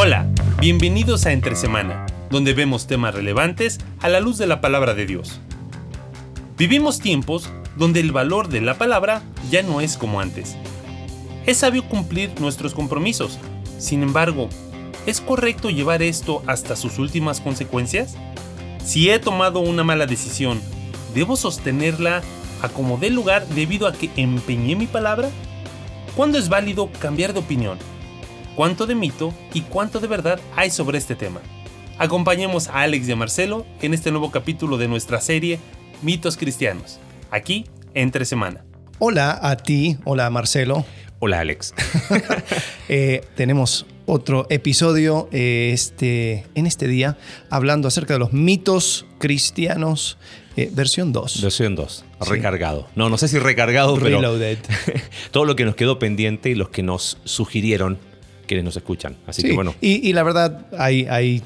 Hola, bienvenidos a Entre Semana, donde vemos temas relevantes a la luz de la palabra de Dios. Vivimos tiempos donde el valor de la palabra ya no es como antes. Es sabio cumplir nuestros compromisos, sin embargo, ¿es correcto llevar esto hasta sus últimas consecuencias? Si he tomado una mala decisión, ¿debo sostenerla a como dé lugar debido a que empeñé mi palabra? ¿Cuándo es válido cambiar de opinión? ¿Cuánto de mito y cuánto de verdad hay sobre este tema? Acompañemos a Alex y a Marcelo en este nuevo capítulo de nuestra serie Mitos Cristianos, aquí entre semana. Hola a ti, hola Marcelo. Hola Alex. Eh, tenemos otro episodio eh, este, en este día hablando acerca de los mitos cristianos, eh, versión 2. Versión 2, recargado. No, no sé si recargado, Reloaded. pero todo lo que nos quedó pendiente y los que nos sugirieron quienes nos escuchan. Así Sí, que bueno, Y, y la verdad, hay, hay,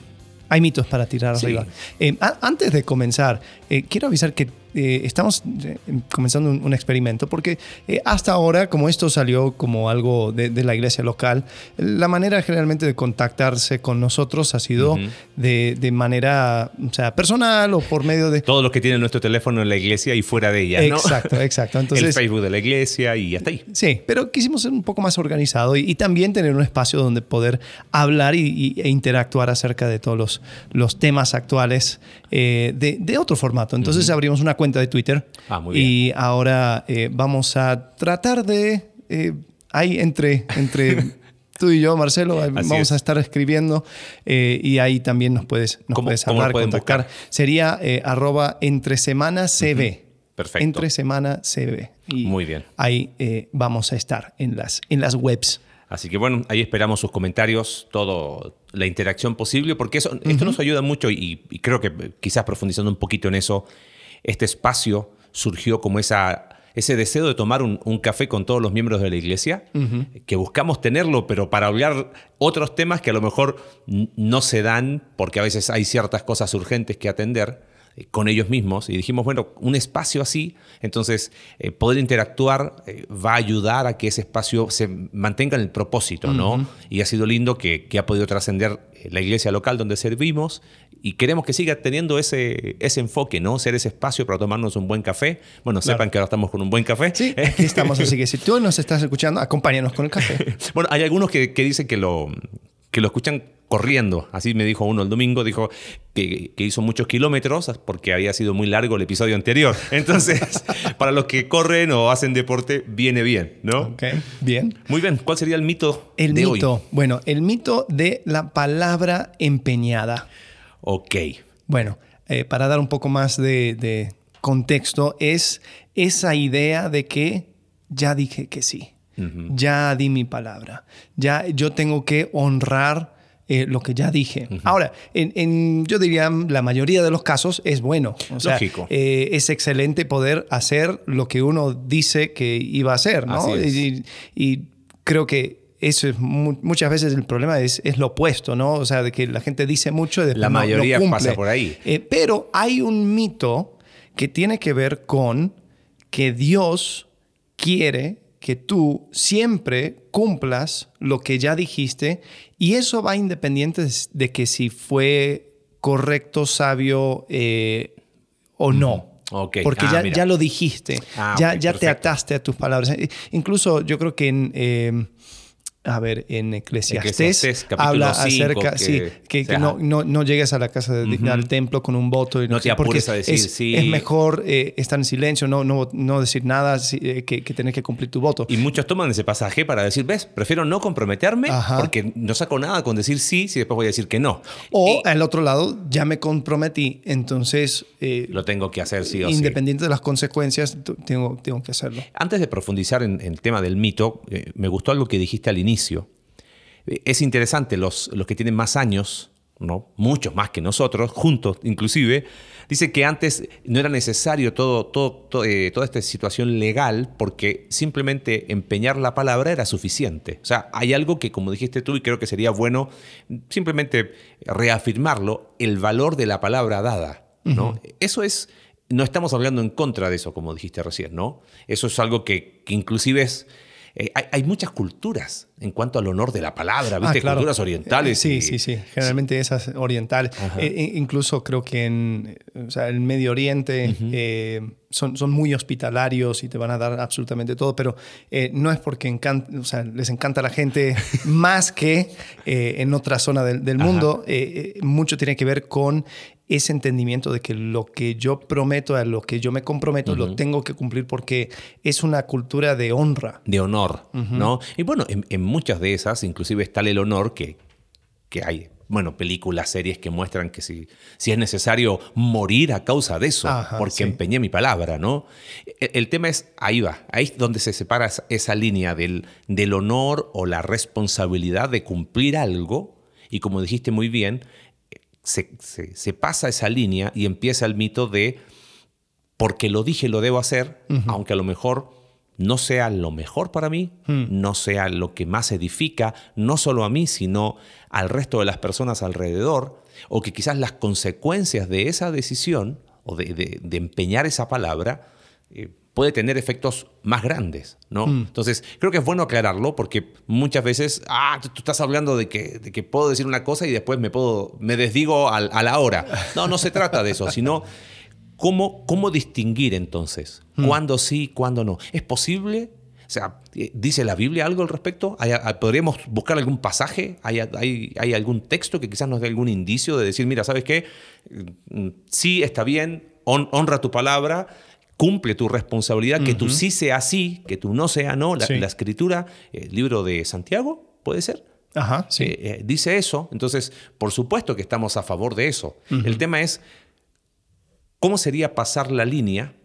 hay mitos para tirar Sí. arriba. Eh, a- antes de comenzar, eh, quiero avisar que eh, estamos eh, comenzando un, un experimento porque eh, hasta ahora, como esto salió como algo de, de la iglesia local, la manera generalmente de contactarse con nosotros ha sido de, de manera o sea, personal o por medio de... todos los que tienen nuestro teléfono en la iglesia y fuera de ella, ¿no? Exacto, exacto. el Entonces, Facebook de la iglesia y hasta ahí. Sí, pero quisimos ser un poco más organizado y, y también tener un espacio donde poder hablar y, y- e interactuar acerca de todos los, los temas actuales eh, de, de otro formato. Entonces abrimos una cuenta de Twitter Ah, muy y ahora eh, vamos a tratar de... eh, ahí entre... entre Tú y yo, Marcelo, Así vamos es. a estar escribiendo eh, y ahí también nos puedes, nos ¿Cómo- puedes hablar, contactar. buscar? Sería eh, arroba entre semana CB. Perfecto. Entre semana CB. Y Muy bien. Ahí eh, vamos a estar en las, en las webs. Así que bueno, ahí esperamos sus comentarios, toda la interacción posible, porque eso, esto nos ayuda mucho y, y creo que quizás profundizando un poquito en eso, este espacio surgió como esa, ese deseo de tomar un, un café con todos los miembros de la iglesia, que buscamos tenerlo, pero para hablar otros temas que a lo mejor no se dan, porque a veces hay ciertas cosas urgentes que atender eh, con ellos mismos. Y dijimos, bueno, un espacio así, entonces eh, poder interactuar eh, va a ayudar a que ese espacio se mantenga en el propósito, ¿no? Y ha sido lindo que, que ha podido trascender la iglesia local donde servimos y queremos que siga teniendo ese, ese enfoque, ¿no? Ser ese espacio para tomarnos un buen café. Bueno, sepan que ahora estamos con un buen café. Sí, aquí estamos. Así que si tú nos estás escuchando, acompáñanos con el café. Bueno, hay algunos que, que dicen que lo, que lo escuchan corriendo. Así me dijo uno el domingo, dijo que, que hizo muchos kilómetros porque había sido muy largo el episodio anterior. Entonces, para los que corren o hacen deporte, viene bien, ¿no? Ok, bien. Muy bien, ¿cuál sería el mito El de mito. hoy? Bueno, el mito de la palabra empeñada. Ok. Bueno, eh, para dar un poco más de, de contexto, es esa idea de que ya dije que sí. Ya di mi palabra. Ya yo tengo que honrar eh, lo que ya dije. Ahora, en, en- yo diría la mayoría de los casos es bueno. O sea, Lógico. eh, es excelente poder hacer lo que uno dice que iba a hacer, ¿no? Así es. Y, y creo que eso es mu- muchas veces el problema es, es lo opuesto, ¿no? O sea, de que la gente dice mucho y después La no mayoría cumple. pasa por ahí. Eh, pero hay un mito que tiene que ver con que Dios quiere que tú siempre cumplas lo que ya dijiste y eso va independiente de que si fue correcto, sabio eh, o no. Porque Ah, ya, ya lo dijiste, Ah, ya, ya te ataste a tus palabras. Incluso yo creo que en, eh, a ver, en Eclesiastés, habla cinco, acerca, que- sí, que, no, no, no llegues a la casa, de- al templo con un voto. Y No te apures a decir es, sí. Es mejor eh, estar en silencio, no, no, no decir nada eh, que, que tener que cumplir tu voto. Y muchos toman ese pasaje para decir, ves, prefiero no comprometerme Ajá. porque no saco nada con decir sí si después voy a decir que no. o Y al otro lado, ya me comprometí, entonces, eh, lo tengo que hacer sí o sí. independiente de las consecuencias, tengo, tengo que hacerlo. Antes de profundizar en, en el tema del mito, me gustó algo que dijiste al inicio. Eh, es interesante, los, los que tienen más años, ¿no? muchos más que nosotros, juntos inclusive, dice que antes no era necesario todo, todo, to- eh, toda esta situación legal porque simplemente empeñar la palabra era suficiente. O sea, hay algo que, como dijiste tú, y creo que sería bueno simplemente reafirmarlo, el valor de la palabra dada. ¿no? Eso es no estamos hablando en contra de eso, como dijiste recién, ¿no? Eso es algo que, que inclusive es, eh, hay, muchas culturas en cuanto al honor de la palabra, ¿viste? Ah, culturas orientales. sí, sí, sí. Generalmente esas orientales. Eh, incluso creo que en el Medio Oriente eh, son, son, muy hospitalarios y te van a dar absolutamente todo, pero no es porque les encanta la gente más que en otra zona del, del mundo. mucho tiene que ver con ese entendimiento de que lo que yo prometo, a lo que yo me comprometo, lo tengo que cumplir porque es una cultura de honra. De honor, ¿no? Y bueno, en, muchas de esas, inclusive está el honor que, que hay bueno, películas, series que muestran que si, si es necesario morir a causa de eso, porque empeñé mi palabra, ¿no? El, el, tema es, ahí va, ahí es donde se separa esa línea del, del honor o la responsabilidad de cumplir algo, y como dijiste muy bien, se, pasa esa línea y empieza el mito de porque lo dije lo debo hacer, aunque a lo mejor no sea lo mejor para mí, hmm. no sea lo que más edifica, no solo a mí, sino al resto de las personas alrededor, o que quizás las consecuencias de esa decisión o de, empeñar esa palabra eh, puede tener efectos más grandes, ¿no? Mm. Entonces, creo que es bueno aclararlo porque muchas veces, ah, tú, estás hablando de que, de que, puedo decir una cosa y después me, puedo, me desdigo a, la hora. No, no se trata de eso, sino cómo, cómo distinguir entonces, mm. cuándo sí, cuándo no. ¿Es posible? O sea, ¿dice la Biblia algo al respecto? ¿Podríamos buscar algún pasaje? ¿Hay, hay, hay algún texto que quizás nos dé algún indicio de decir, mira, ¿sabes qué? Mm, sí, está bien, honra tu palabra, cumple tu responsabilidad, que tú sí sea sí, que tú no sea no. La, escritura, el libro de Santiago, ¿puede ser? Ajá, sí. Eh, eh, dice eso, entonces, por supuesto que estamos a favor de eso. El tema es, ¿cómo sería pasar la línea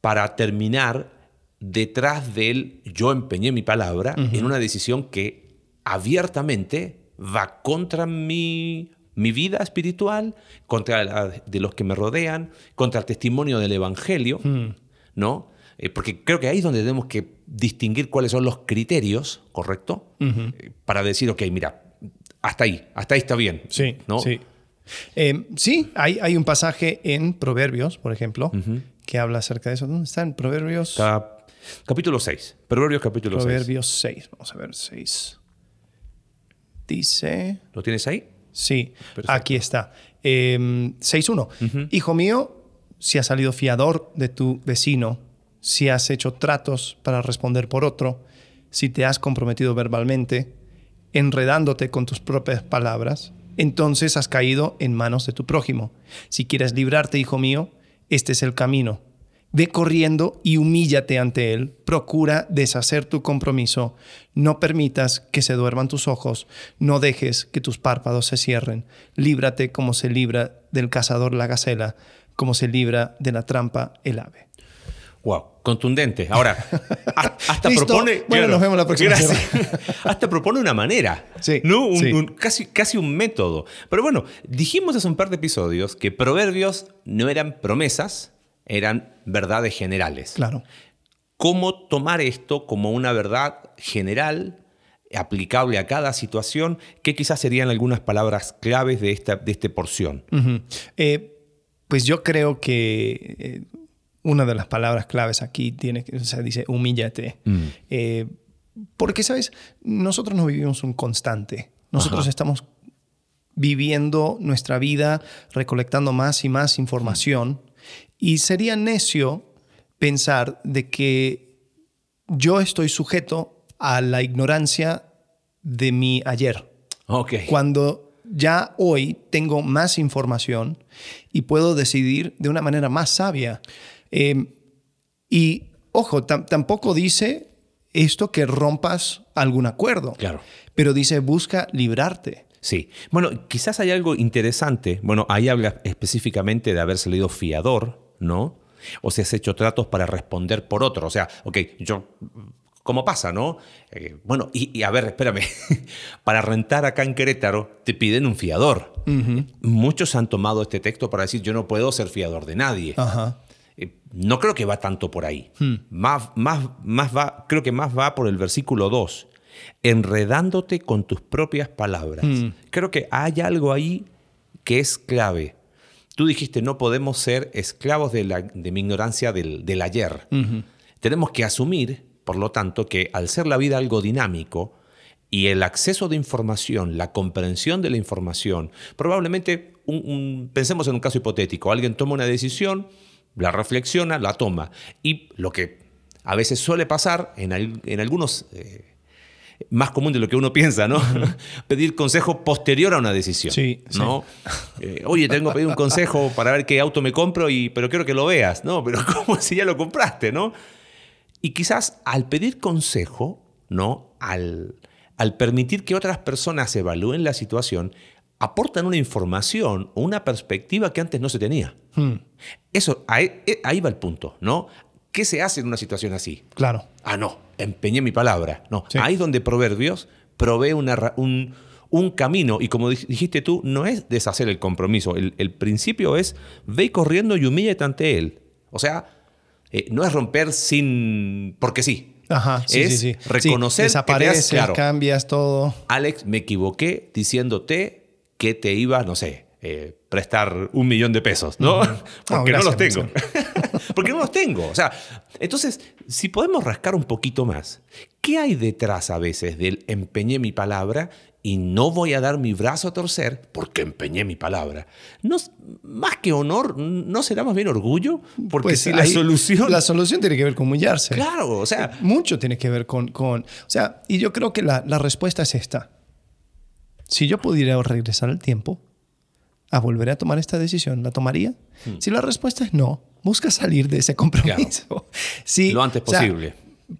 para terminar detrás del yo empeñé mi palabra en una decisión que abiertamente va contra mi mi vida espiritual, contra la de los que me rodean, contra el testimonio del Evangelio, hmm. ¿no? Eh, porque creo que ahí es donde tenemos que distinguir cuáles son los criterios, ¿correcto? Eh, para decir, ok, mira, hasta ahí, hasta ahí está bien. Sí, ¿no? sí. Eh, sí, hay, hay, un pasaje en Proverbios, por ejemplo, que habla acerca de eso. ¿Dónde está en Proverbios? capítulo 6. Proverbios capítulo 6. Proverbios 6. Vamos a ver, 6. Dice... ¿Lo tienes ahí? Sí, aquí está. 6.1. Em, Hijo mío, si has salido fiador de tu vecino, si has hecho tratos para responder por otro, si te has comprometido verbalmente, enredándote con tus propias palabras, entonces has caído en manos de tu prójimo. Si quieres librarte, hijo mío, este es el camino. Ve corriendo y humíllate ante Él. Procura deshacer tu compromiso. No permitas que se duerman tus ojos. No dejes que tus párpados se cierren. Líbrate como se libra del cazador la gacela, como se libra de la trampa el ave. Wow, contundente. Ahora, hasta propone. Bueno, nos vemos la próxima hasta propone una manera, sí, ¿no? casi, casi un método. Pero bueno, dijimos hace un par de episodios que proverbios no eran promesas, eran verdades generales. Claro. ¿Cómo tomar esto como una verdad general, aplicable a cada situación? ¿Qué quizás serían algunas palabras claves de esta, de esta porción? Eh, pues yo creo que eh, una de las palabras claves aquí tiene, o sea, dice humíllate. Mm. Eh, porque, ¿sabes? Nosotros no vivimos un constante. Nosotros estamos viviendo nuestra vida, recolectando más y más información. Y sería necio pensar de que yo estoy sujeto a la ignorancia de mi ayer. Okay. Cuando ya hoy tengo más información y puedo decidir de una manera más sabia. Em, y ojo, tampoco dice esto que rompas algún acuerdo. Claro. Pero dice busca librarte. Sí. Bueno, quizás hay algo interesante. Bueno, ahí habla específicamente de haber salido fiador ¿no? O si has hecho tratos para responder por otro. O sea, ok, yo ¿Cómo pasa, no? Eh, bueno, y, a ver, espérame, para rentar acá en Querétaro te piden un fiador. Muchos han tomado este texto para decir yo no puedo ser fiador de nadie. Eh, no creo que va tanto por ahí. Hmm. Más, más, más va, creo que más va por el versículo 2, enredándote con tus propias palabras. Hmm. Creo que hay algo ahí que es clave. Tú dijiste, no podemos ser esclavos de, la, de mi ignorancia del, ayer. Tenemos que asumir por lo tanto, que al ser la vida algo dinámico y el acceso de información, la comprensión de la información, probablemente, pensemos en un caso hipotético, alguien toma una decisión, la reflexiona, la toma, y lo que a veces suele pasar en, en algunos... Eh, más común de lo que uno piensa, ¿no? pedir consejo posterior a una decisión. Sí, ¿no? Eh, oye, tengo que pedir un consejo para ver qué auto me compro, y, pero quiero que lo veas, ¿no? Pero ¿cómo si ya lo compraste, ¿no? Y quizás al pedir consejo, ¿no? Al, al permitir que otras personas evalúen la situación, aportan una información o una perspectiva que antes no se tenía. Hmm. Eso, ahí, eh, ahí va el punto, ¿no? ¿Qué se hace en una situación así? Claro. Ah, no, empeñé mi palabra. No, ahí donde Proverbios provee una, un, un, camino y como dijiste tú, no es deshacer el compromiso. El, principio es ve corriendo y humíllate ante él. O sea, eh, no es romper sin... porque sí. Ajá, sí, es sí, reconocer desapareces, que cambias todo. Alex, me equivoqué diciéndote que te iba, no sé, eh, prestar un millón de pesos, ¿no? Porque no, los tengo. Porque no los tengo. O sea, entonces, si podemos rascar un poquito más, ¿qué hay detrás a veces del empeñé mi palabra y no voy a dar mi brazo a torcer porque empeñé mi palabra? No, más que honor, ¿no será más bien orgullo? Porque pues si la solución... La solución tiene que ver con humillarse. Claro, o sea... Mucho tiene que ver con... con o sea, y yo creo que la, la respuesta es esta. Si yo pudiera regresar al tiempo, a volver a tomar esta decisión, ¿la tomaría? Hmm. Si la respuesta es no, busca salir de ese compromiso. Lo antes posible.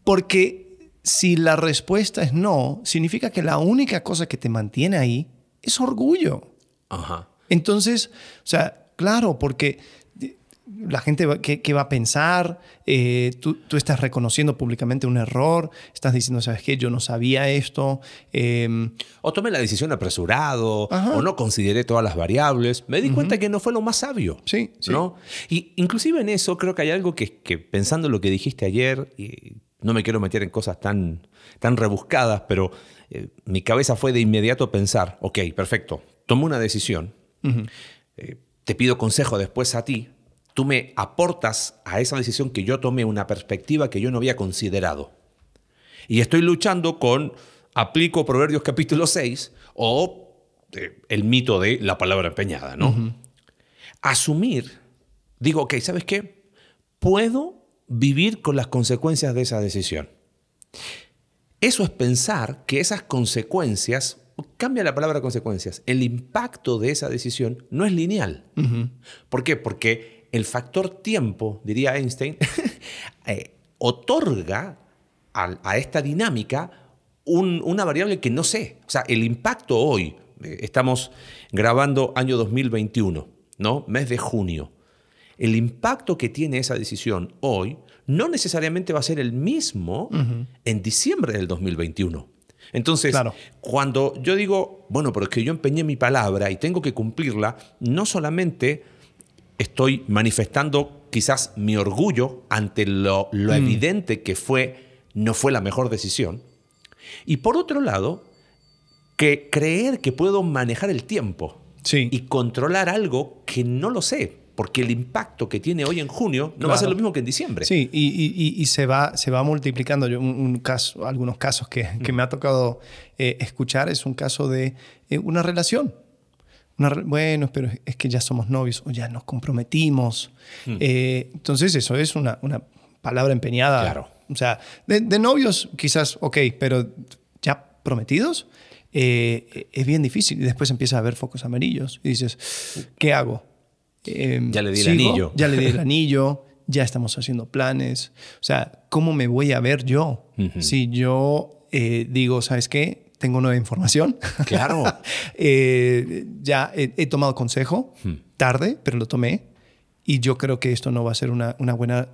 porque si la respuesta es no, significa que la única cosa que te mantiene ahí es orgullo. Ajá. Entonces, o sea, claro, porque la gente, ¿qué, va a pensar? Eh, tú, estás reconociendo públicamente un error, estás diciendo, ¿sabes qué? Yo no sabía esto. Em, o tomé la decisión apresurado, o no consideré todas las variables. Me di cuenta que no fue lo más sabio. Sí, ¿no? Y inclusive en eso creo que hay algo que, que pensando en lo que dijiste ayer, y no me quiero meter en cosas tan, tan rebuscadas, pero eh, mi cabeza fue de inmediato pensar, ok, perfecto, tomo una decisión, eh, te pido consejo después a ti, tú me aportas a esa decisión que yo tomé una perspectiva que yo no había considerado. Y estoy luchando con, aplico Proverbios capítulo 6 o eh, el mito de la palabra empeñada, ¿no? Asumir, digo, ok, ¿sabes qué? Puedo vivir con las consecuencias de esa decisión. Eso es pensar que esas consecuencias, cambia la palabra consecuencias, el impacto de esa decisión no es lineal. ¿Por qué? Porque el factor tiempo, diría Einstein, eh, otorga a, esta dinámica una variable que no sé. O sea, el impacto hoy, eh, estamos grabando año 2021, ¿no? Mes de junio. El impacto que tiene esa decisión hoy no necesariamente va a ser el mismo en diciembre del 2021. Entonces, cuando yo digo, bueno, pero es que yo empeñé mi palabra y tengo que cumplirla, no solamente estoy manifestando quizás mi orgullo ante lo, mm. evidente que fue, no fue la mejor decisión. Y por otro lado, que creer que puedo manejar el tiempo y controlar algo que no lo sé, porque el impacto que tiene hoy en junio no va a ser lo mismo que en diciembre. Sí, y, y, se, va, se va multiplicando. un, caso, algunos casos que, que me ha tocado eh, escuchar es un caso de eh, una relación bueno, pero es que ya somos novios o ya nos comprometimos. Hmm. Eh, entonces eso es una, una, palabra empeñada. Claro. O sea, de, novios quizás, ok, pero ya prometidos eh, es bien difícil. Y después empieza a haber focos amarillos y dices, ¿qué hago? Em, ya le di el anillo. Ya le di el anillo, ya estamos haciendo planes. O sea, ¿cómo me voy a ver yo si yo eh, digo, ¿sabes qué? Tengo nueva información. Claro. Eh, ya he, tomado consejo, hmm. tarde, pero lo tomé. Y yo creo que esto no va a ser una, una buena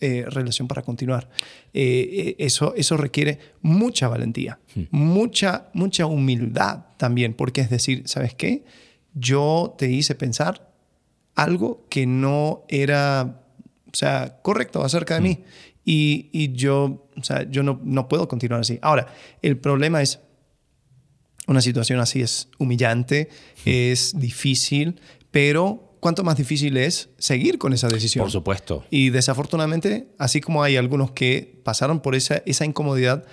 eh, relación para continuar. Eh, eso, eso requiere mucha valentía, hmm. mucha, mucha humildad también, porque es decir, ¿sabes qué? Yo te hice pensar algo que no era, o sea, correcto acerca de hmm. mí. Y, y, yo, o sea, yo no, no puedo continuar así. Ahora, el problema es una situación así es humillante, es difícil, pero cuánto más difícil es seguir con esa decisión. Por supuesto. Y desafortunadamente, así como hay algunos que pasaron por esa, esa incomodidad,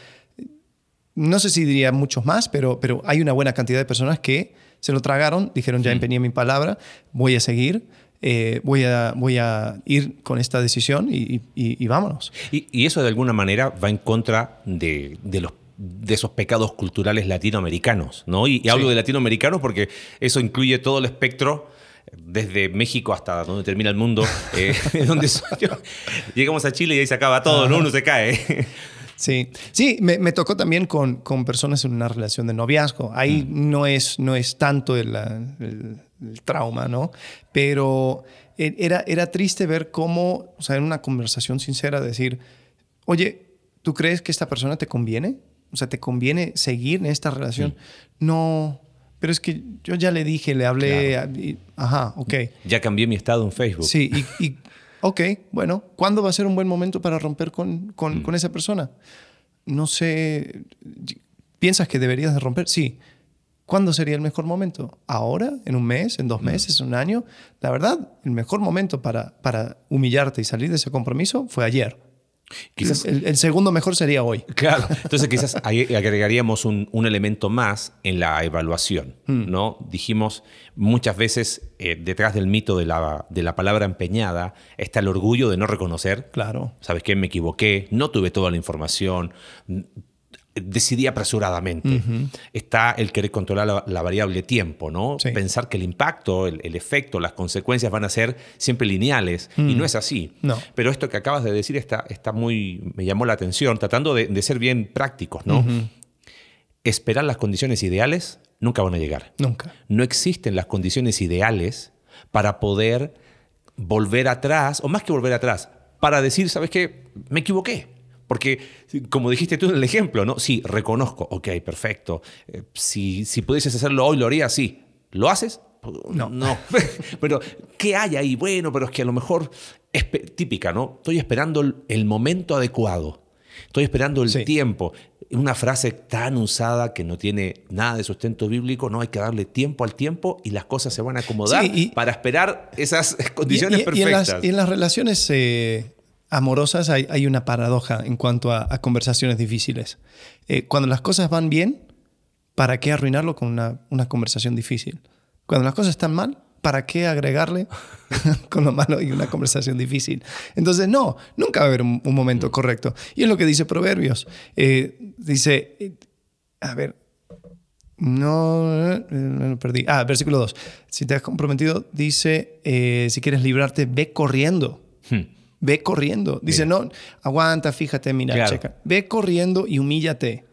no sé si diría muchos más, pero, pero hay una buena cantidad de personas que se lo tragaron, dijeron ya empeñé mi palabra, voy a seguir. Eh, voy, a, voy a ir con esta decisión y, y, vámonos. Y, y, eso de alguna manera va en contra de, de los de esos pecados culturales latinoamericanos, ¿no? Y, hablo de latinoamericanos porque eso incluye todo el espectro desde México hasta donde termina el mundo, eh, donde Llegamos a Chile y ahí se acaba todo, ¿no? Uno se cae. Sí, sí me, tocó también con, con, personas en una relación de noviazgo. Ahí mm. no, es, no es tanto el, trauma, ¿no? Pero e, era, era triste ver cómo, o sea, en una conversación sincera, decir, oye, ¿tú crees que esta persona te conviene? O sea, ¿te conviene seguir en esta relación? No, pero es que yo ya le dije, le hablé, ajá, ok. Ya cambié mi estado en Facebook. Sí, y, ok, bueno, ¿cuándo va a ser un buen momento para romper con, con, mm. con, esa persona? No sé, ¿piensas que deberías de romper? Sí. ¿Cuándo sería el mejor momento? ¿Ahora? ¿En un mes? ¿En dos mm. meses? ¿En un año? La verdad, el mejor momento para, para humillarte y salir de ese compromiso fue ayer. Quizás, el, segundo mejor sería hoy. Claro, entonces quizás agregaríamos un, elemento más en la evaluación. Hmm. ¿no? Dijimos muchas veces eh, detrás del mito de la, de la palabra empeñada está el orgullo de no reconocer. Claro. ¿Sabes qué? Me equivoqué, no tuve toda la información, decidí apresuradamente. Está el querer controlar la, variable tiempo, ¿no? Pensar que el impacto, el, efecto, las consecuencias van a ser siempre lineales y no mm. es así. No. Pero esto que acabas de decir está, está muy, me llamó la atención, tratando de, ser bien prácticos, ¿no? Esperar las condiciones ideales nunca van a llegar. Nunca. No existen las condiciones ideales para poder volver atrás, o más que volver atrás, para decir, ¿sabes qué? Me equivoqué porque, como dijiste tú en el ejemplo, ¿no? Sí, reconozco, ok, perfecto. Eh, si, si pudieses hacerlo hoy, lo haría así. ¿Lo haces? No. No. pero, ¿qué hay ahí? Bueno, pero es que a lo mejor es típica, ¿no? Estoy esperando el, momento adecuado. Estoy esperando el tiempo. Una frase tan usada que no tiene nada de sustento bíblico, no hay que darle tiempo al tiempo y las cosas se van a acomodar para esperar esas condiciones perfectas. Y en, las, relaciones eh, amorosas hay, una paradoja en cuanto a, conversaciones difíciles. Eh, cuando las cosas van bien, ¿para qué arruinarlo con una, conversación difícil? Cuando las cosas están mal, ¿para qué agregarle con lo malo y una conversación difícil? Entonces, no, nunca va a haber un, momento correcto. Y es lo que dice Proverbios. Eh, dice, eh, a ver, no, me lo perdí. Ah, versículo 2. Si te has comprometido, dice, si quieres librarte, ve corriendo. Hmm. Ve corriendo. Dice, no, aguanta, fíjate, mira, checa. Ve corriendo y humíllate.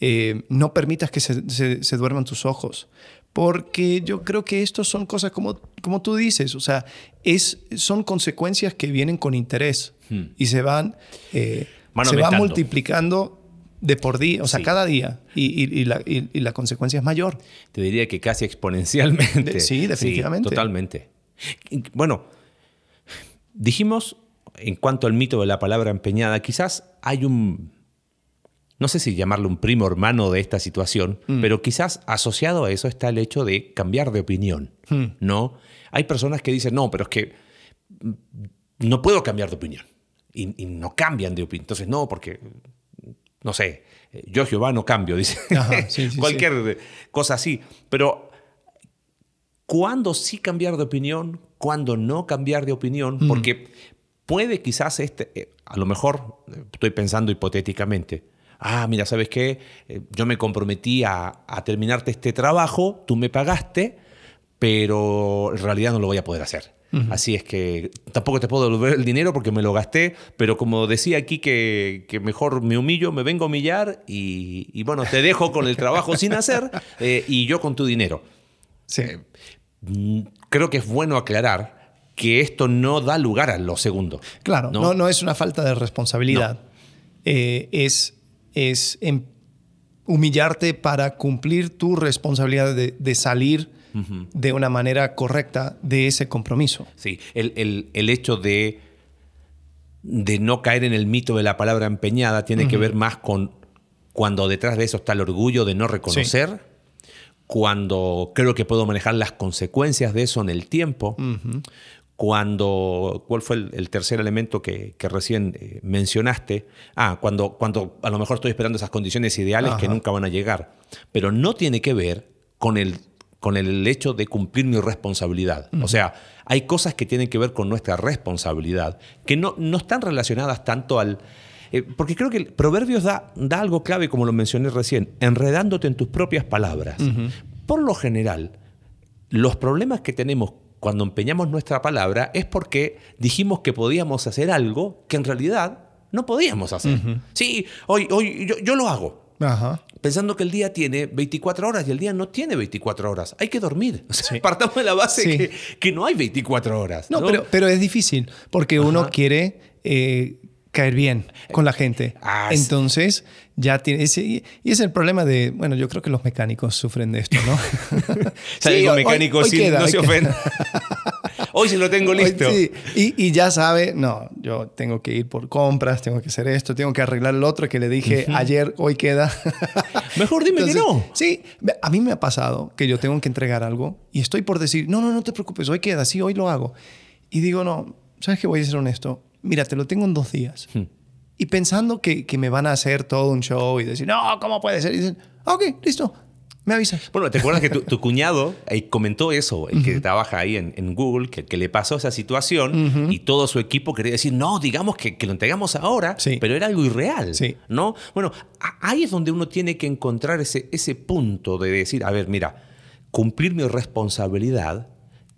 Eh, no permitas que se, duerman tus ojos. Porque yo creo que estos son cosas como, como tú dices, o sea, es, son consecuencias que vienen con interés hmm. y se van, eh, se multiplicando de por día, o sea, cada día, y, la, y, la, consecuencia es mayor. Te diría que casi exponencialmente. sí, definitivamente. totalmente. Bueno, dijimos en cuanto al mito de la palabra empeñada, quizás hay un, no sé si llamarlo un primo hermano de esta situación, mm. pero quizás asociado a eso está el hecho de cambiar de opinión, mm. ¿no? Hay personas que dicen, no, pero es que no puedo cambiar de opinión. Y, no cambian de opinión. Entonces, no, porque, no sé, yo Jehová no cambio, dice. Cualquier cosa así. Pero, ¿cuándo sí cambiar de opinión? ¿Cuándo no cambiar de opinión? Mm. Porque puede quizás este, eh, a lo mejor, eh, estoy pensando hipotéticamente, ah, mira, ¿sabes qué? Eh, yo me comprometí a, terminarte este trabajo, tú me pagaste, pero en realidad no lo voy a poder hacer. Así es que tampoco te puedo devolver el dinero porque me lo gasté, pero como decía aquí que, mejor me humillo, me vengo a humillar y, bueno, te dejo con el trabajo sin hacer y yo con tu dinero. Sí. Mm, creo que es bueno aclarar que esto no da lugar a lo segundo. Claro, no, no, es una falta de responsabilidad. Eh, es es humillarte para cumplir tu responsabilidad de, salir de una manera correcta de ese compromiso. Sí, el, hecho de, de, no caer en el mito de la palabra empeñada tiene que ver más con cuando detrás de eso está el orgullo de no reconocer cuando creo que puedo manejar las consecuencias de eso en el tiempo, cuando, ¿cuál fue el, tercer elemento que, recién eh, mencionaste? Ah, cuando, cuando a lo mejor estoy esperando esas condiciones ideales que nunca van a llegar, pero no tiene que ver con el, con el hecho de cumplir mi responsabilidad. O sea, hay cosas que tienen que ver con nuestra responsabilidad, que no, no están relacionadas tanto al... Eh, porque creo que el Proverbios da, da, algo clave, como lo mencioné recién, enredándote en tus propias palabras. Por lo general, los problemas que tenemos cuando empeñamos nuestra palabra es porque dijimos que podíamos hacer algo que en realidad no podíamos hacer. Sí, hoy, hoy yo, lo hago. Pensando que el día tiene 24 horas y el día no tiene 24 horas. Hay que dormir. Partamos de la base que, no hay 24 horas. No, Pero, pero, es difícil porque uno quiere eh, caer bien con la gente. Ah, Entonces, ya tiene ese, y es el problema de, bueno, yo creo que los mecánicos sufren de esto, ¿no? sí, mecánico no se ofenda. hoy sí lo tengo listo. sí. y, ya sabe, no, yo tengo que ir por compras, tengo que hacer esto, tengo que arreglar el otro que le dije ayer, hoy queda. Mejor dime que no. Sí, a mí me ha pasado que yo tengo que entregar algo y estoy por decir, no, no, no te preocupes, hoy queda, sí, hoy lo hago. Y digo, no, ¿sabes qué? Voy a ser honesto mira, te lo tengo en dos días. Hmm. Y pensando que, que, me van a hacer todo un show y decir, no, ¿cómo puede ser? Y dicen, ok, listo, me avisas. Bueno, ¿te acuerdas que tu, cuñado comentó eso, el que trabaja ahí en, en Google, que, que, le pasó esa situación y todo su equipo quería decir, no, digamos que, que lo entregamos ahora, pero era algo irreal, sí. ¿no? Bueno, ahí es donde uno tiene que encontrar ese, ese punto de decir, a ver, mira, cumplir mi responsabilidad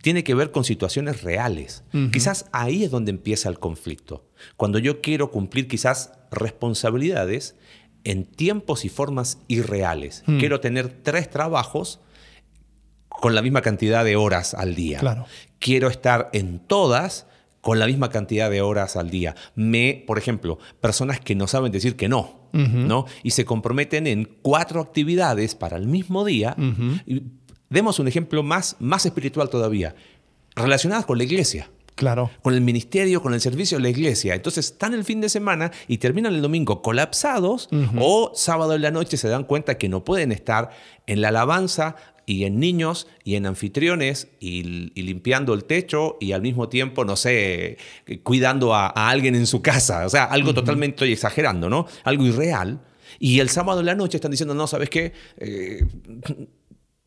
tiene que ver con situaciones reales. Quizás ahí es donde empieza el conflicto. Cuando yo quiero cumplir quizás responsabilidades en tiempos y formas irreales. Hmm. Quiero tener tres trabajos con la misma cantidad de horas al día. Claro. Quiero estar en todas con la misma cantidad de horas al día. Me, por ejemplo, personas que no saben decir que no, ¿no? Y se comprometen en cuatro actividades para el mismo día. Demos un ejemplo más, más espiritual todavía, relacionadas con la iglesia. Claro. Con el ministerio, con el servicio de la iglesia. Entonces están el fin de semana y terminan el domingo colapsados o sábado en la noche se dan cuenta que no pueden estar en la alabanza y en niños y en anfitriones y, limpiando el techo y al mismo tiempo, no sé, cuidando a, alguien en su casa. O sea, algo totalmente, estoy exagerando, ¿no? Algo irreal. Y el sábado en la noche están diciendo, no, ¿sabes qué? Eh,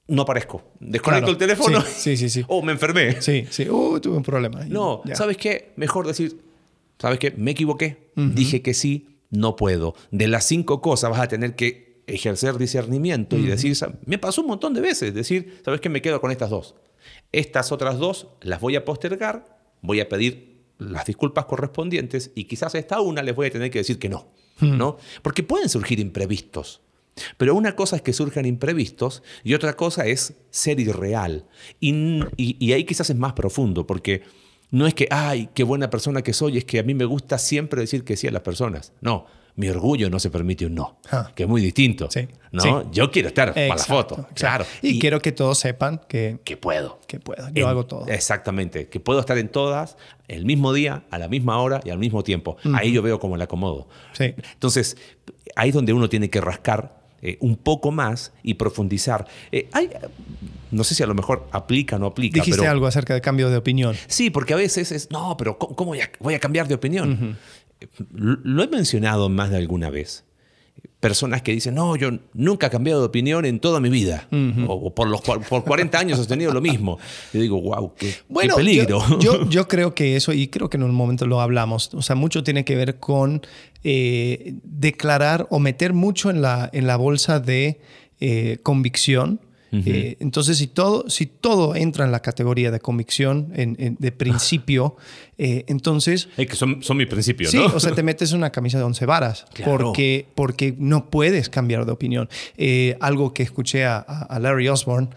no aparezco. Desconecto el teléfono. Sí, sí, sí. oh, me enfermé. Sí, sí. Uh, tuve un problema. No, ¿sabes qué? Mejor decir, ¿sabes qué? Me equivoqué. Dije que sí, no puedo. De las cinco cosas vas a tener que ejercer discernimiento y decir, me pasó un montón de veces, decir, ¿sabes qué? Me quedo con estas dos. Estas otras dos las voy a postergar, voy a pedir las disculpas correspondientes y quizás a esta una les voy a tener que decir que no. ¿no? Porque pueden surgir imprevistos. Pero una cosa es que surjan imprevistos y otra cosa es ser irreal. Y, ahí quizás es más profundo, porque no es que, ay, qué buena persona que soy, es que a mí me gusta siempre decir que sí a las personas. No, mi orgullo no se permite un no, ah. que es muy distinto. ¿no? Yo quiero estar para la foto, claro. Y, quiero que todos sepan que, que puedo. Que puedo, yo hago todo. Exactamente, que puedo estar en todas el mismo día, a la misma hora y al mismo tiempo. Ahí yo veo cómo la acomodo. Entonces, ahí es donde uno tiene que rascar eh, un poco más y profundizar. Eh, hay, no sé si a lo mejor aplica o no aplica. Dijiste algo acerca de cambio de opinión. Sí, porque a veces es, no, pero ¿cómo, voy, a, cambiar de opinión? Lo he mencionado más de alguna vez personas que dicen, no, yo nunca he cambiado de opinión en toda mi vida, o, por, los, por 40 años he tenido lo mismo. Yo digo, wow, qué, peligro. Yo, creo que eso, y creo que en un momento lo hablamos, o sea, mucho tiene que ver con eh, declarar o meter mucho en la, en la bolsa de eh, convicción. Eh, entonces, si todo, si todo entra en la categoría de convicción, de principio, eh, entonces... Es que son, son mis principios, sí, o sea, te metes una camisa de once varas porque, porque no puedes cambiar de opinión. Eh, algo que escuché a, Larry Osborne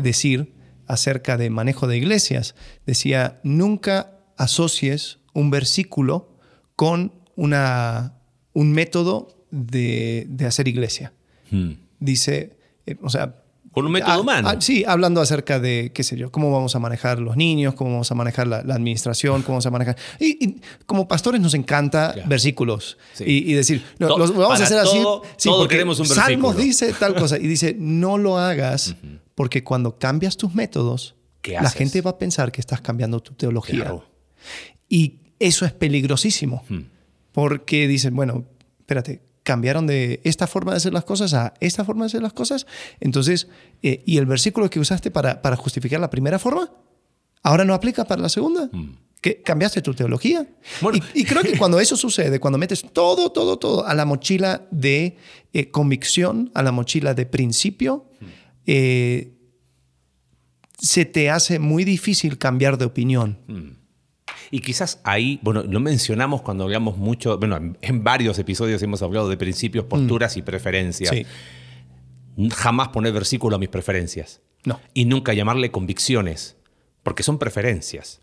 decir acerca de manejo de iglesias, decía, nunca asocies un versículo con una, un método de, hacer iglesia. Hmm. Dice, eh, o sea, Con un método Ah, humano. ah, sí, hablando acerca de, qué sé yo, cómo vamos a manejar los niños, cómo vamos a manejar la, la administración, cómo vamos a manejar... Y, y como pastores nos encanta Claro. versículos Sí. y, y decir, To- lo, lo vamos a hacer así. todo- sí, todo porque queremos un Salmos versículo. dice tal cosa y dice, no lo hagas porque cuando cambias tus métodos, ¿Qué la gente va a pensar que estás cambiando tu teología. Claro. Y eso es peligrosísimo. Porque dicen, bueno, espérate, cambiaron de esta forma de hacer las cosas a esta forma de hacer las cosas. Entonces, eh, ¿y el versículo que usaste para, para justificar la primera forma? ¿Ahora no aplica para la segunda? ¿Que ¿Cambiaste tu teología? Bueno. y, y creo que cuando eso sucede, cuando metes todo, todo, todo a la mochila de eh, convicción, a la mochila de principio, eh, se te hace muy difícil cambiar de opinión. Y quizás ahí, bueno, lo mencionamos cuando hablamos mucho, bueno, en, varios episodios hemos hablado de principios, posturas y preferencias. Sí. Jamás poner versículo a mis preferencias. No. Y nunca llamarle convicciones, porque son preferencias.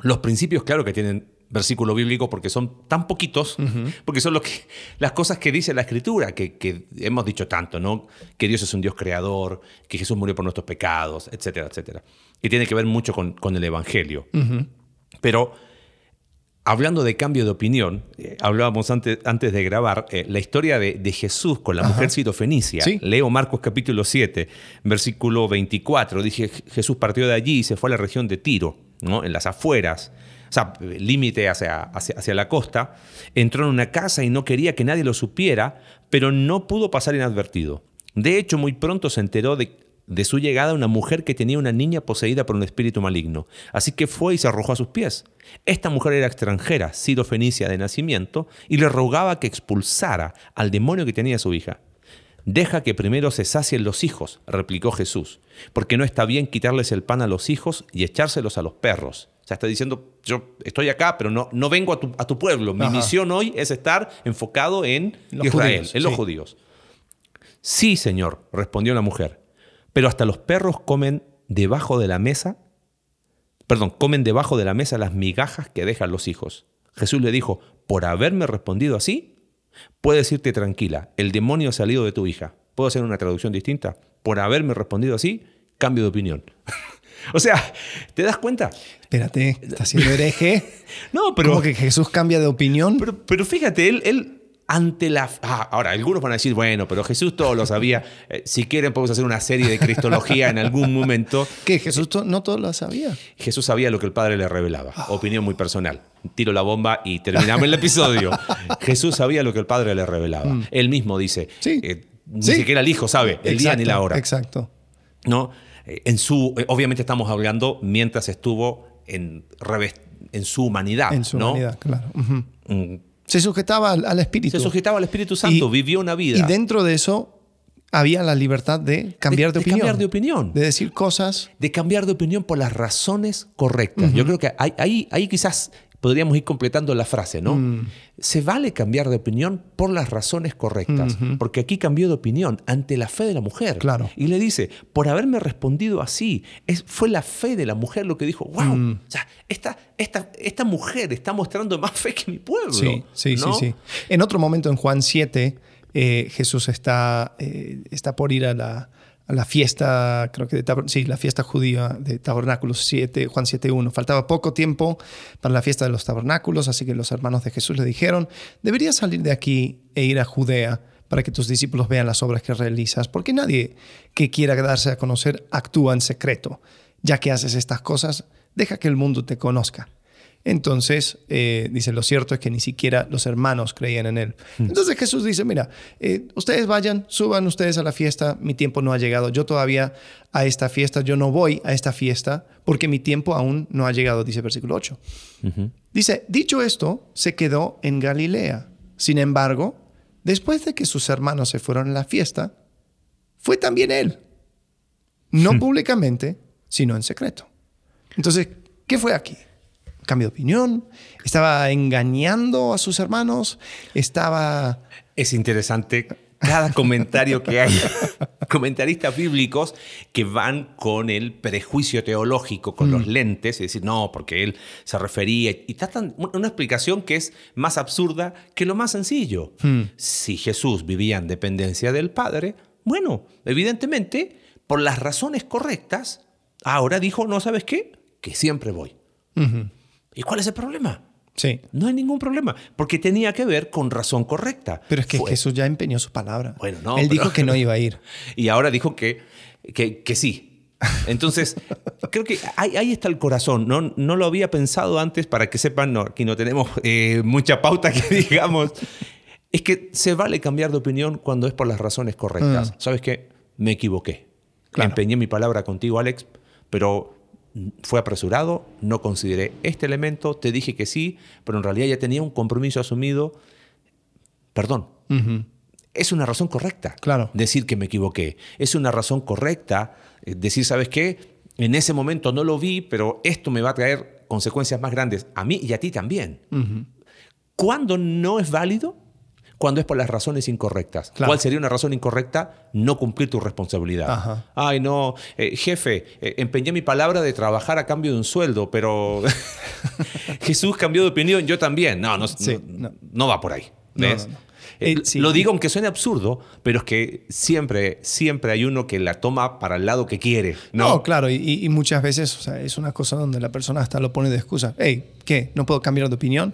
Los principios, claro que tienen versículo bíblico porque son tan poquitos, porque son que, las cosas que dice la Escritura, que, que hemos dicho tanto, ¿no? Que Dios es un Dios creador, que Jesús murió por nuestros pecados, etcétera, etcétera. Y tiene que ver mucho con, con el Evangelio. Pero hablando de cambio de opinión, eh, hablábamos antes, antes de grabar, eh, la historia de, de Jesús con la mujer sirofenicia. Sí. Leo Marcos capítulo 7, versículo 24. Dije, Jesús partió de allí y se fue a la región de Tiro, ¿no? en las afueras, o sea, límite hacia, hacia, hacia la costa. Entró en una casa y no quería que nadie lo supiera, pero no pudo pasar inadvertido. De hecho, muy pronto se enteró de, de su llegada una mujer que tenía una niña poseída por un espíritu maligno. Así que fue y se arrojó a sus pies. Esta mujer era extranjera, siro-fenicia de nacimiento, y le rogaba que expulsara al demonio que tenía su hija. Deja que primero se sacien los hijos, replicó Jesús, porque no está bien quitarles el pan a los hijos y echárselos a los perros. O sea, está diciendo, yo estoy acá, pero no, no vengo a tu, a tu pueblo. Mi Ajá. misión hoy es estar enfocado en Los Israel, judíos, en los sí. judíos. Sí, señor, respondió la mujer, pero hasta los perros comen debajo de la mesa, perdón, comen debajo de la mesa las migajas que dejan los hijos. Jesús le dijo, por haberme respondido así, puedes irte tranquila, el demonio ha salido de tu hija. ¿Puedo hacer una traducción distinta? Por haberme respondido así, cambio de opinión. o sea, ¿te das cuenta? Espérate, ¿estás siendo hereje? No, pero... ¿Cómo que Jesús cambia de opinión? Pero, pero fíjate, él, él ante la... Ah, ahora, algunos van a decir, bueno, pero Jesús todo lo sabía. Eh, si quieren podemos hacer una serie de cristología en algún momento. que Jesús no todo lo sabía. Jesús sabía lo que el Padre le revelaba. Opinión muy personal. Tiro la bomba y terminamos el episodio. Jesús sabía lo que el Padre le revelaba. Él mismo dice, Sí. eh, ni Sí. siquiera el Hijo sabe el día ni la hora. Exacto. ¿no? Eh, En su, obviamente estamos hablando mientras estuvo en, en su humanidad. En su ¿no? humanidad, claro. Mm, Se sujetaba al, al Espíritu. Se sujetaba al Espíritu Santo, Y- vivió una vida. Y dentro de eso había la libertad de cambiar de, de opinión. cambiar de opinión. De decir cosas. de cambiar de opinión por las razones correctas. Yo creo que ahí, ahí, ahí quizás podríamos ir completando la frase, ¿no? Mm. Se vale cambiar de opinión por las razones correctas, porque aquí cambió de opinión ante la fe de la mujer. Claro. Y le dice, por haberme respondido así, es, fue la fe de la mujer lo que dijo, wow, Mm. o sea, esta, esta, esta mujer está mostrando más fe que mi pueblo. Sí, sí, ¿no? sí, sí. En otro momento, en Juan 7, eh, Jesús está, eh, está por ir a la, la fiesta, creo que sí, la fiesta judía de Tabernáculos 7, Juan 7.1. Faltaba poco tiempo para la fiesta de los tabernáculos, así que los hermanos de Jesús le dijeron, deberías salir de aquí e ir a Judea para que tus discípulos vean las obras que realizas, porque nadie que quiera darse a conocer actúa en secreto. Ya que haces estas cosas, deja que el mundo te conozca. Entonces, eh, dice, lo cierto es que ni siquiera los hermanos creían en él. Entonces Jesús dice, mira, eh, ustedes vayan, suban ustedes a la fiesta, mi tiempo no ha llegado, yo todavía a esta fiesta, yo no voy a esta fiesta porque mi tiempo aún no ha llegado, dice versículo 8. Dice, dicho esto, se quedó en Galilea. Sin embargo, después de que sus hermanos se fueron a la fiesta, fue también él. No públicamente, sino en secreto. Entonces, ¿qué fue aquí? ¿Cambio de opinión? ¿Estaba engañando a sus hermanos? ¿Estaba... Es interesante cada comentario que hay. Comentaristas bíblicos que van con el prejuicio teológico, con los lentes, y decir, no, porque él se refería. Y tratan una explicación que es más absurda que lo más sencillo. Si Jesús vivía en dependencia del Padre, bueno, evidentemente por las razones correctas, ahora dijo, no sabes qué, que siempre voy. ¿Y cuál es el problema? Sí. No hay ningún problema, porque tenía que ver con razón correcta. Pero es que Fue- Jesús ya empeñó su palabra. Bueno, no, Él pero- dijo que no iba a ir. Y ahora dijo que, que, que sí. Entonces, creo que ahí, ahí está el corazón. No, no lo había pensado antes para que sepan, no, aquí no tenemos eh, mucha pauta que digamos. Es que se vale cambiar de opinión cuando es por las razones correctas. ¿Sabes qué? Me equivoqué. Claro. Empeñé mi palabra contigo, Alex, pero fue apresurado, no consideré este elemento, te dije que sí, pero en realidad ya tenía un compromiso asumido. Perdón, es una razón correcta. Claro. Decir que me equivoqué. Es una razón correcta eh, decir, ¿sabes qué? En ese momento no lo vi, pero esto me va a traer consecuencias más grandes a mí y a ti también. ¿Cuándo no es válido? Cuando es por las razones incorrectas. Claro. ¿Cuál sería una razón incorrecta? No cumplir tu responsabilidad. Ajá. Ay, no, eh, jefe, eh, empeñé mi palabra de trabajar a cambio de un sueldo, pero Jesús cambió de opinión, yo también. No, no, Sí, no, no. no va por ahí. Eh, sí. Lo digo aunque suene absurdo, pero es que siempre, siempre hay uno que la toma para el lado que quiere. No, No, claro, y, y muchas veces o sea, es una cosa donde la persona hasta lo pone de excusa. Hey, ¿qué? ¿No puedo cambiar de opinión?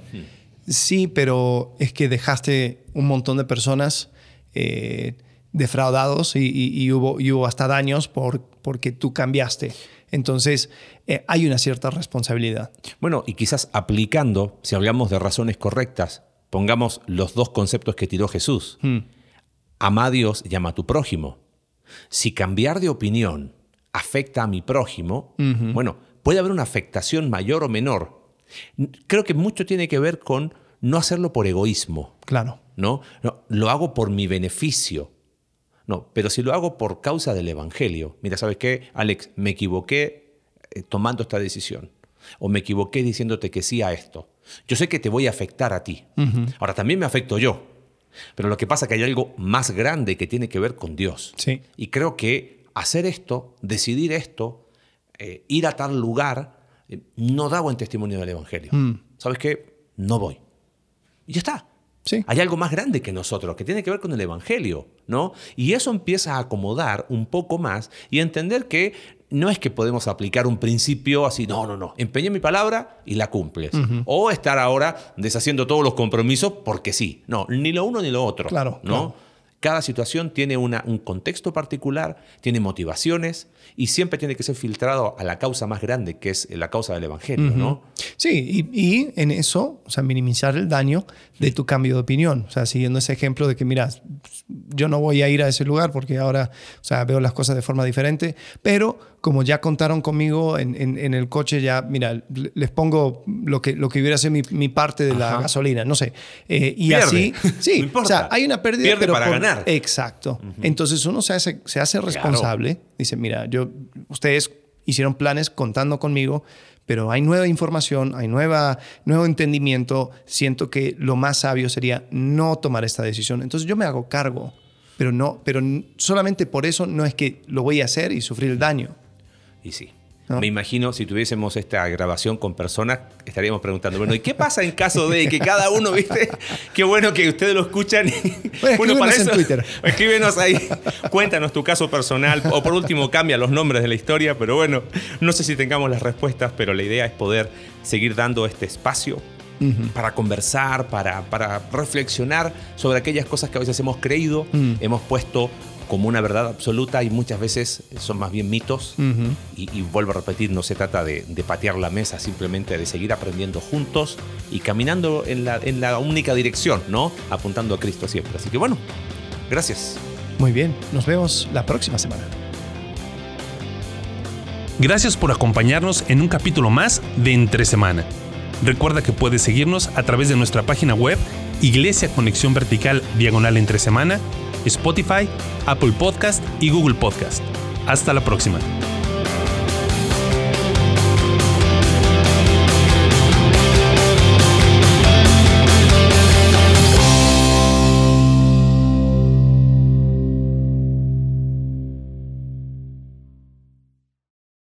Sí, pero es que dejaste un montón de personas eh, defraudados y, y- y hubo, y hubo hasta daños por, porque tú cambiaste. Entonces, eh, hay una cierta responsabilidad. Bueno, y quizás aplicando, si hablamos de razones correctas, pongamos los dos conceptos que tiró Jesús. Hmm. Ama a Dios y ama a tu prójimo. Si cambiar de opinión afecta a mi prójimo, bueno, puede haber una afectación mayor o menor. Creo que mucho tiene que ver con no hacerlo por egoísmo. Claro. ¿no? No, lo hago por mi beneficio. No, pero si lo hago por causa del Evangelio, mira, ¿sabes qué, Alex? Me equivoqué eh, tomando esta decisión. O me equivoqué diciéndote que sí a esto. Yo sé que te voy a afectar a ti. Ahora, también me afecto yo. Pero lo que pasa es que hay algo más grande que tiene que ver con Dios. Sí. Y creo que hacer esto, decidir esto, eh, ir a tal lugar, eh, no da buen testimonio del Evangelio. ¿Sabes qué? No voy. Y ya está. Sí. Hay algo más grande que nosotros, que tiene que ver con el Evangelio, ¿no? Y eso empieza a acomodar un poco más y a entender que no es que podemos aplicar un principio así, no, no, no, empeñé mi palabra y la cumples. O estar ahora deshaciendo todos los compromisos porque sí. No, ni lo uno ni lo otro. Claro, ¿no? claro. Cada situación tiene una- un contexto particular, tiene motivaciones y siempre tiene que ser filtrado a la causa más grande, que es la causa del Evangelio, ¿no? Sí, y, y en eso, o sea, minimizar el daño de tu cambio de opinión. O sea, siguiendo ese ejemplo de que, mira, yo no voy a ir a ese lugar porque ahora, o sea, veo las cosas de forma diferente, pero como ya contaron conmigo en, en- en el coche, ya, mira, les pongo lo que, lo que hubiera sido mi, mi parte de la gasolina, no sé. Eh, y Pierde. así, sí, No importa. o sea, hay una pérdida. Pierde pero para por- ganar. Exacto. Entonces uno se hace, se hace responsable, dice, mira, yo, ustedes hicieron planes contando conmigo, pero hay nueva información, hay nueva, nuevo entendimiento, siento que lo más sabio sería no tomar esta decisión. Entonces yo me hago cargo, pero no, pero solamente por eso no es que lo voy a hacer y sufrir el daño. Y sí. ¿No? Me imagino si tuviésemos esta grabación con personas, estaríamos preguntando, bueno, ¿y qué pasa en caso de que cada uno, viste? Qué bueno que ustedes lo escuchan. y- escríbenos en Twitter. Escríbenos ahí, cuéntanos tu caso personal, o por último cambia los nombres de la historia, pero bueno, no sé si tengamos las respuestas, pero la idea es poder seguir dando este espacio para conversar, para, para reflexionar sobre aquellas cosas que a veces hemos creído, Mm. hemos puesto como una verdad absoluta y muchas veces son más bien mitos. Y, y vuelvo a repetir, no se trata de, de patear la mesa, simplemente de seguir aprendiendo juntos y caminando en la, en la única dirección, ¿no? Apuntando a Cristo siempre. Así que bueno, gracias. Muy bien, nos vemos la próxima semana. Gracias por acompañarnos en un capítulo más de Entre Semana. Recuerda que puedes seguirnos a través de nuestra página web Iglesia Conexión Vertical Diagonal Entre Semana, Spotify, Apple Podcast y Google Podcast. Hasta la próxima.